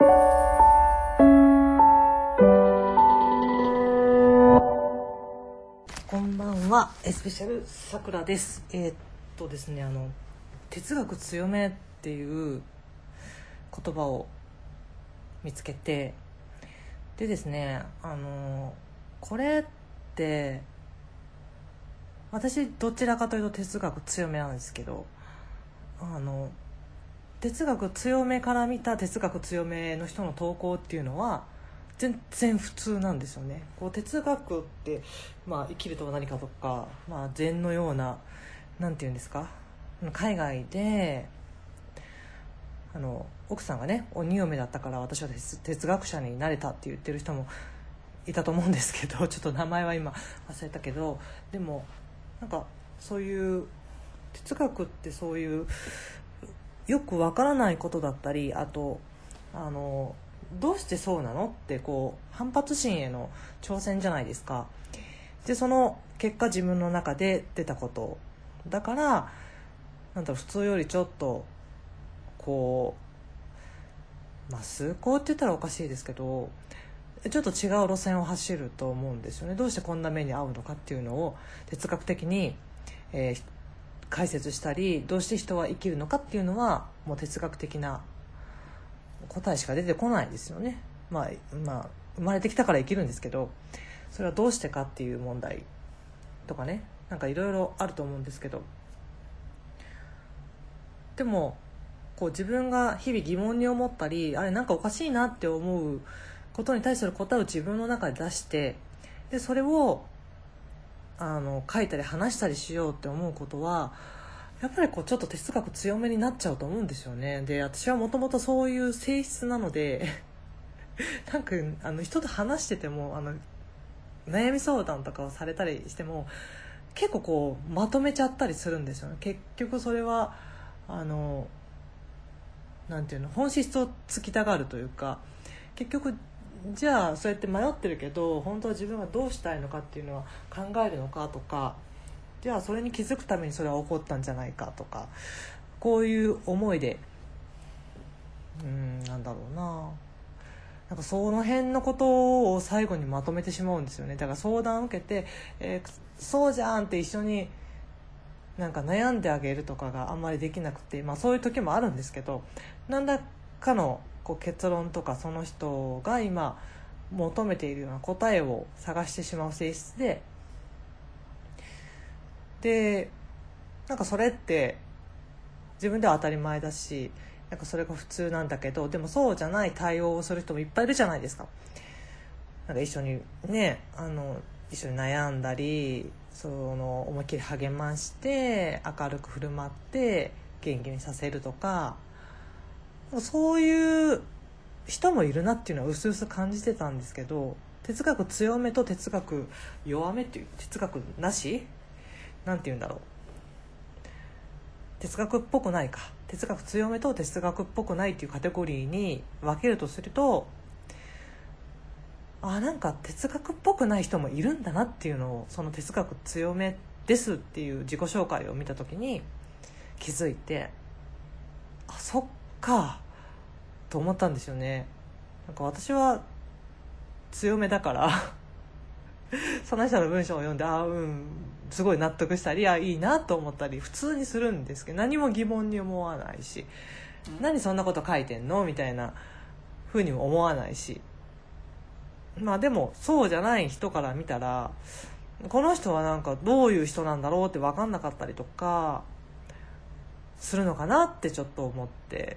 こんばんは。エスペシャルさくらです。えーっとですねあの哲学強めっていう言葉を見つけてでですねあのこれって私どちらかというと哲学強めなんですけどあの哲学強めから見た哲学強めの人の投稿っていうのは全然普通なんですよね。こう哲学って、まあ、生きるとは何かとか、まあ、禅のようななんていうんですか海外であの奥さんがね鬼嫁だったから私は哲哲学者になれたって言ってる人もいたと思うんですけど ちょっと名前は今忘れたけどでもなんかそういう哲学ってそういうよくわからないことだったりあとあのどうしてそうなのってこう反発心への挑戦じゃないですか。でその結果自分の中で出たこと。だからなんだろう普通よりちょっとこうまあ崇高って言ったらおかしいですけどちょっと違う路線を走ると思うんですよね。どうしてこんな目に遭うのかっていうのを哲学的に、えー解説したりどうして人は生きるのかっていうのはもう哲学的な答えしか出てこないですよね、まあ、まあ生まれてきたから生きるんですけどそれはどうしてかっていう問題とかね。なんかいろいろあると思うんですけど。でもこう自分が日々疑問に思ったりあれなんかおかしいなって思うことに対する答えを自分の中で出してでそれをあの書いたり話したりしようって思うことはやっぱりこうちょっと哲学強めになっちゃうと思うんですよね。で私はもともとそういう性質なので なんかあの人と話しててもあの悩み相談とかをされたりしても結構こうまとめちゃったりするんですよね。結局それはあのなていうの本質を突きたがるというか結局じゃあそうやって迷ってるけど本当は自分はどうしたいのかっていうのは考えるのかとかじゃあそれに気づくためにそれは起こったんじゃないかとかこういう思いでうんなんだろうな。なんかその辺のことを最後にまとめてしまうんですよね。だから相談を受けて、えーそうじゃんって一緒になんか悩んであげるとかがあんまりできなくて、まあ、そういう時もあるんですけど何らかのこう結論とかその人が今求めているような答えを探してしまう性質ででなんかそれって自分では当たり前だしなんかそれが普通なんだけどでもそうじゃない対応をする人もいっぱいいるじゃないですか。なんか一緒にねあの一緒に悩んだりその思いっきり励まして明るく振る舞って元気にさせるとかそういう人もいるなっていうのは薄々感じてたんですけど哲学強めと哲学弱めっていう哲学なし？なんて言うんだろう。哲学っぽくないか。哲学強めと哲学っぽくないっていうカテゴリーに分けるとするとあなんか哲学っぽくない人もいるんだなっていうのをその哲学強めですっていう自己紹介を見た時に気づいてあそっかと思ったんですよね。なんか私は強めだから その人の文章を読んでああうんすごい納得したりあいいなと思ったり普通にするんですけど何も疑問に思わないし何そんなこと書いてんの？みたいなふうにも思わないし。まあでもそうじゃない人から見たらこの人はなんかどういう人なんだろうって分かんなかったりとかするのかなってちょっと思って。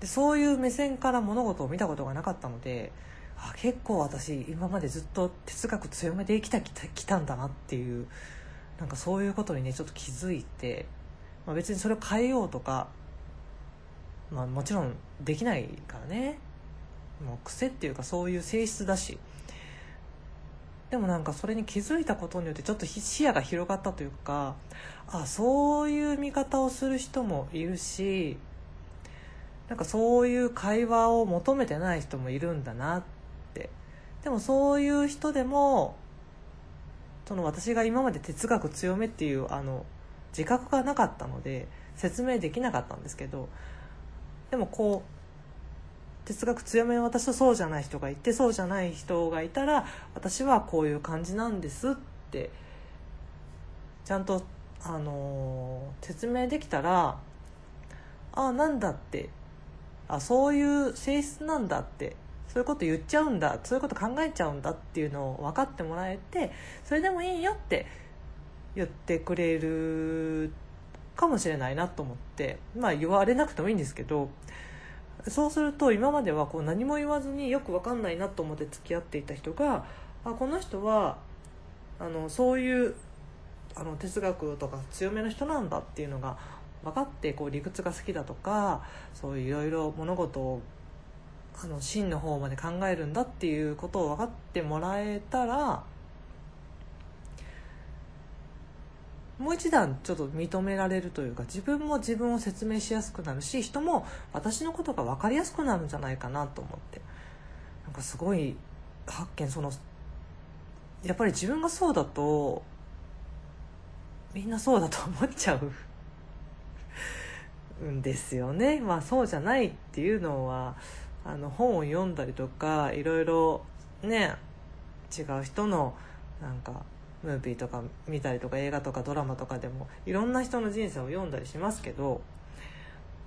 でそういう目線から物事を見たことがなかったのであ結構私今までずっと哲学強めで生きてきたきたんだなっていうなんかそういうことにねちょっと気づいて、まあ、別にそれを変えようとか、まあ、もちろんできないからね。もう癖っていうかそういう性質だし。でもなんかそれに気づいたことによってちょっと視野が広がったというかあそういう見方をする人もいるしなんかそういう会話を求めてない人もいるんだなって。でもそういう人でもその私が今まで哲学強めっていうあの自覚がなかったので説明できなかったんですけどでもこう哲学強めの私とそうじゃない人がいてそうじゃない人がいたら私はこういう感じなんですってちゃんと、あのー説明できたらあなんだってあそういう性質なんだってそういうこと言っちゃうんだそういうこと考えちゃうんだっていうのを分かってもらえてそれでもいいよって言ってくれるかもしれないなと思ってまあ言われなくてもいいんですけどそうすると今まではこう何も言わずによく分かんないなと思って付き合っていた人があこの人はあのそういうあの哲学とか強めの人なんだっていうのが分かってこう理屈が好きだとかそういろいろ物事をあの真の方まで考えるんだっていうことを分かってもらえたらもう一段ちょっと認められるというか自分も自分を説明しやすくなるし人も私のことが分かりやすくなるんじゃないかなと思って。なんかすごい発見そのやっぱり自分がそうだとみんなそうだと思っちゃう。んですよね。まあそうじゃないっていうのはあの本を読んだりとかいろいろね違う人のなんかムービーとか見たりとか映画とかドラマとかでもいろんな人の人生を読んだりしますけど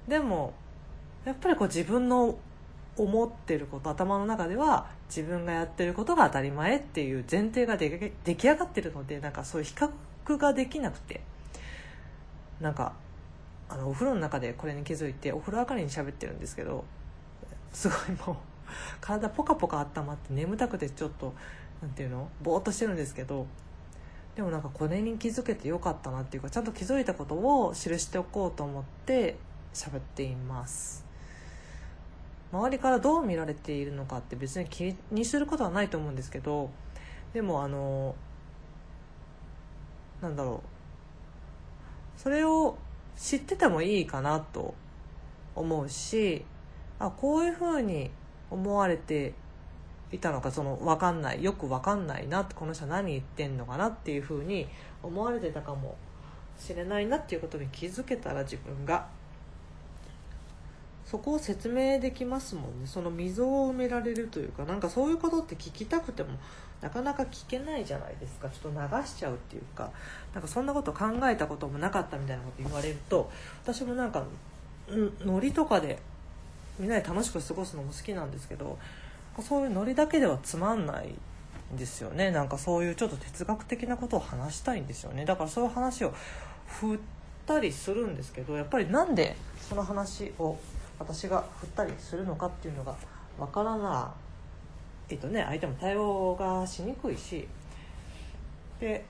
でもやっぱりこう自分の思ってること頭の中では自分がやってることが当たり前っていう前提が出出来上がってるのでなんかそういう比較ができなくてなんかあのお風呂の中でこれに気づいてお風呂上がりに喋ってるんですけどすごいもう体ポカポカ温まって眠たくてちょっとなんていうのぼーっとしてるんですけどでもなんかこれに気づけてよかったなっていうかちゃんと気づいたことを記しておこうと思って喋っています。周りからどう見られているのかって別に気にすることはないと思うんですけどでもあのなんだろうそれを知っててもいいかなと思うしあこういうふうに思われていたのかその分かんないよく分かんないなこの人何言ってんのかなっていうふうに思われてたかもしれないなっていうことに気づけたら自分がそこを説明できますもんね。その溝を埋められるというかなんかそういうことって聞きたくてもなかなか聞けないじゃないですか。ちょっと流しちゃうっていうか。なんかそんなこと考えたこともなかったみたいなこと言われると私もなんかノリとかでみんなで楽しく過ごすのも好きなんですけどそういうノリだけではつまんないんですよね。なんかそういうちょっと哲学的なことを話したいんですよね。だからそういう話を振ったりするんですけどやっぱりなんでその話を私が振ったりするのかっていうのがわからないとね相手も対応がしにくいしで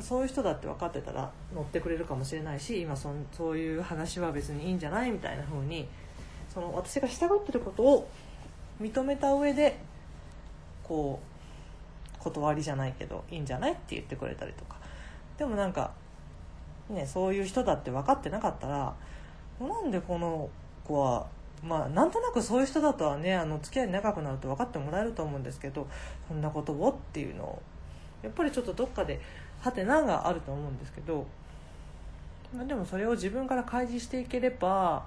そういう人だって分かってたら乗ってくれるかもしれないし今そそういう話は別にいいんじゃないみたいな風にその私が従ってることを認めた上でこう断りじゃないけどいいんじゃないって言ってくれたりとか。でもなんかねそういう人だって分かってなかったらなんでこの子はまあなんとなくそういう人だとはねあの付き合い長くなると分かってもらえると思うんですけどそんなことをっていうのをやっぱりちょっとどっかでハテナがあると思うんですけどまでもそれを自分から開示していければ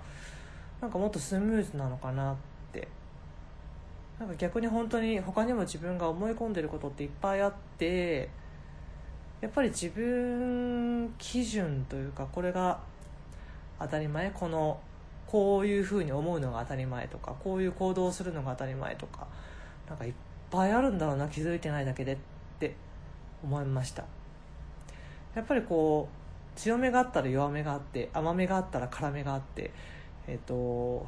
なんかもっとスムーズなのかなって。なんか逆に本当に他にも自分が思い込んでることっていっぱいあってやっぱり自分基準というかこれが当たり前このこういうふうに思うのが当たり前とかこういう行動をするのが当たり前とかなんかいっぱいあるんだろうな気づいてないだけでって思いました。やっぱりこう強めがあったら弱めがあって甘めがあったら辛めがあってえっ、と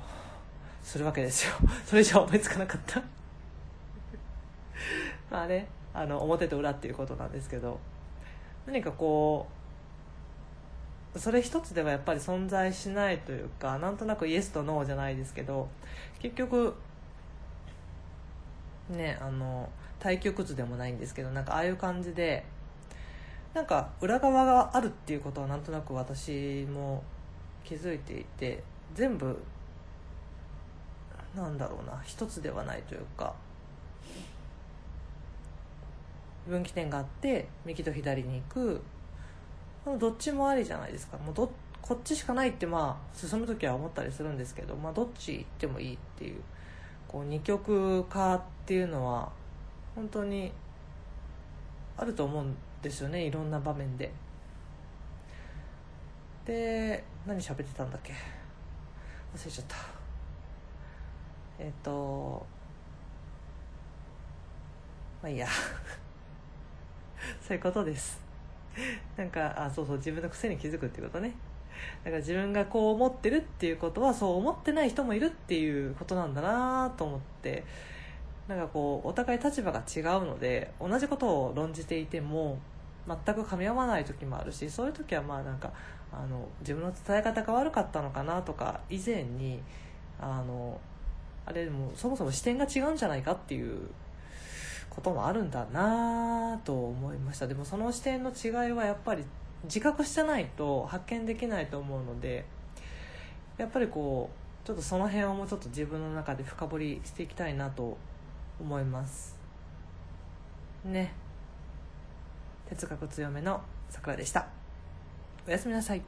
するわけですよ。それ以上思いつかなかった。まあねあの表と裏っていうことなんですけど何かこうそれ一つではやっぱり存在しないというかなんとなくイエスとノーじゃないですけど結局ねあの対極図でもないんですけどなんかああいう感じでなんか裏側があるっていうことはなんとなく私も気づいていて全部なんだろうな一つではないというか分岐点があって右と左に行くどっちもありじゃないですか。もうどこっちしかないってまあ進む時は思ったりするんですけど、まあ、どっち行ってもいいっていうこう二極化っていうのは本当にあると思うんですよねいろんな場面で。で何喋ってたんだっけ？忘れちゃった。えっ、とまあいいや。そういうことです。なんかあそうそう自分の癖に気づくっていうことね。だから自分がこう思ってるっていうことはそう思ってない人もいるっていうことなんだなと思って。なんかこうお互い立場が違うので同じことを論じていても全く噛み合わない時もあるしそういう時はまあなんかあの自分の伝え方が悪かったのかなとか以前にあのあれでもそもそも視点が違うんじゃないかっていうこともあるんだなと思いました。でもその視点の違いはやっぱり自覚してないと発見できないと思うのでやっぱりこうちょっとその辺をもうちょっと自分の中で深掘りしていきたいなと思います。ね。哲学強めのさくらでした。おやすみなさい。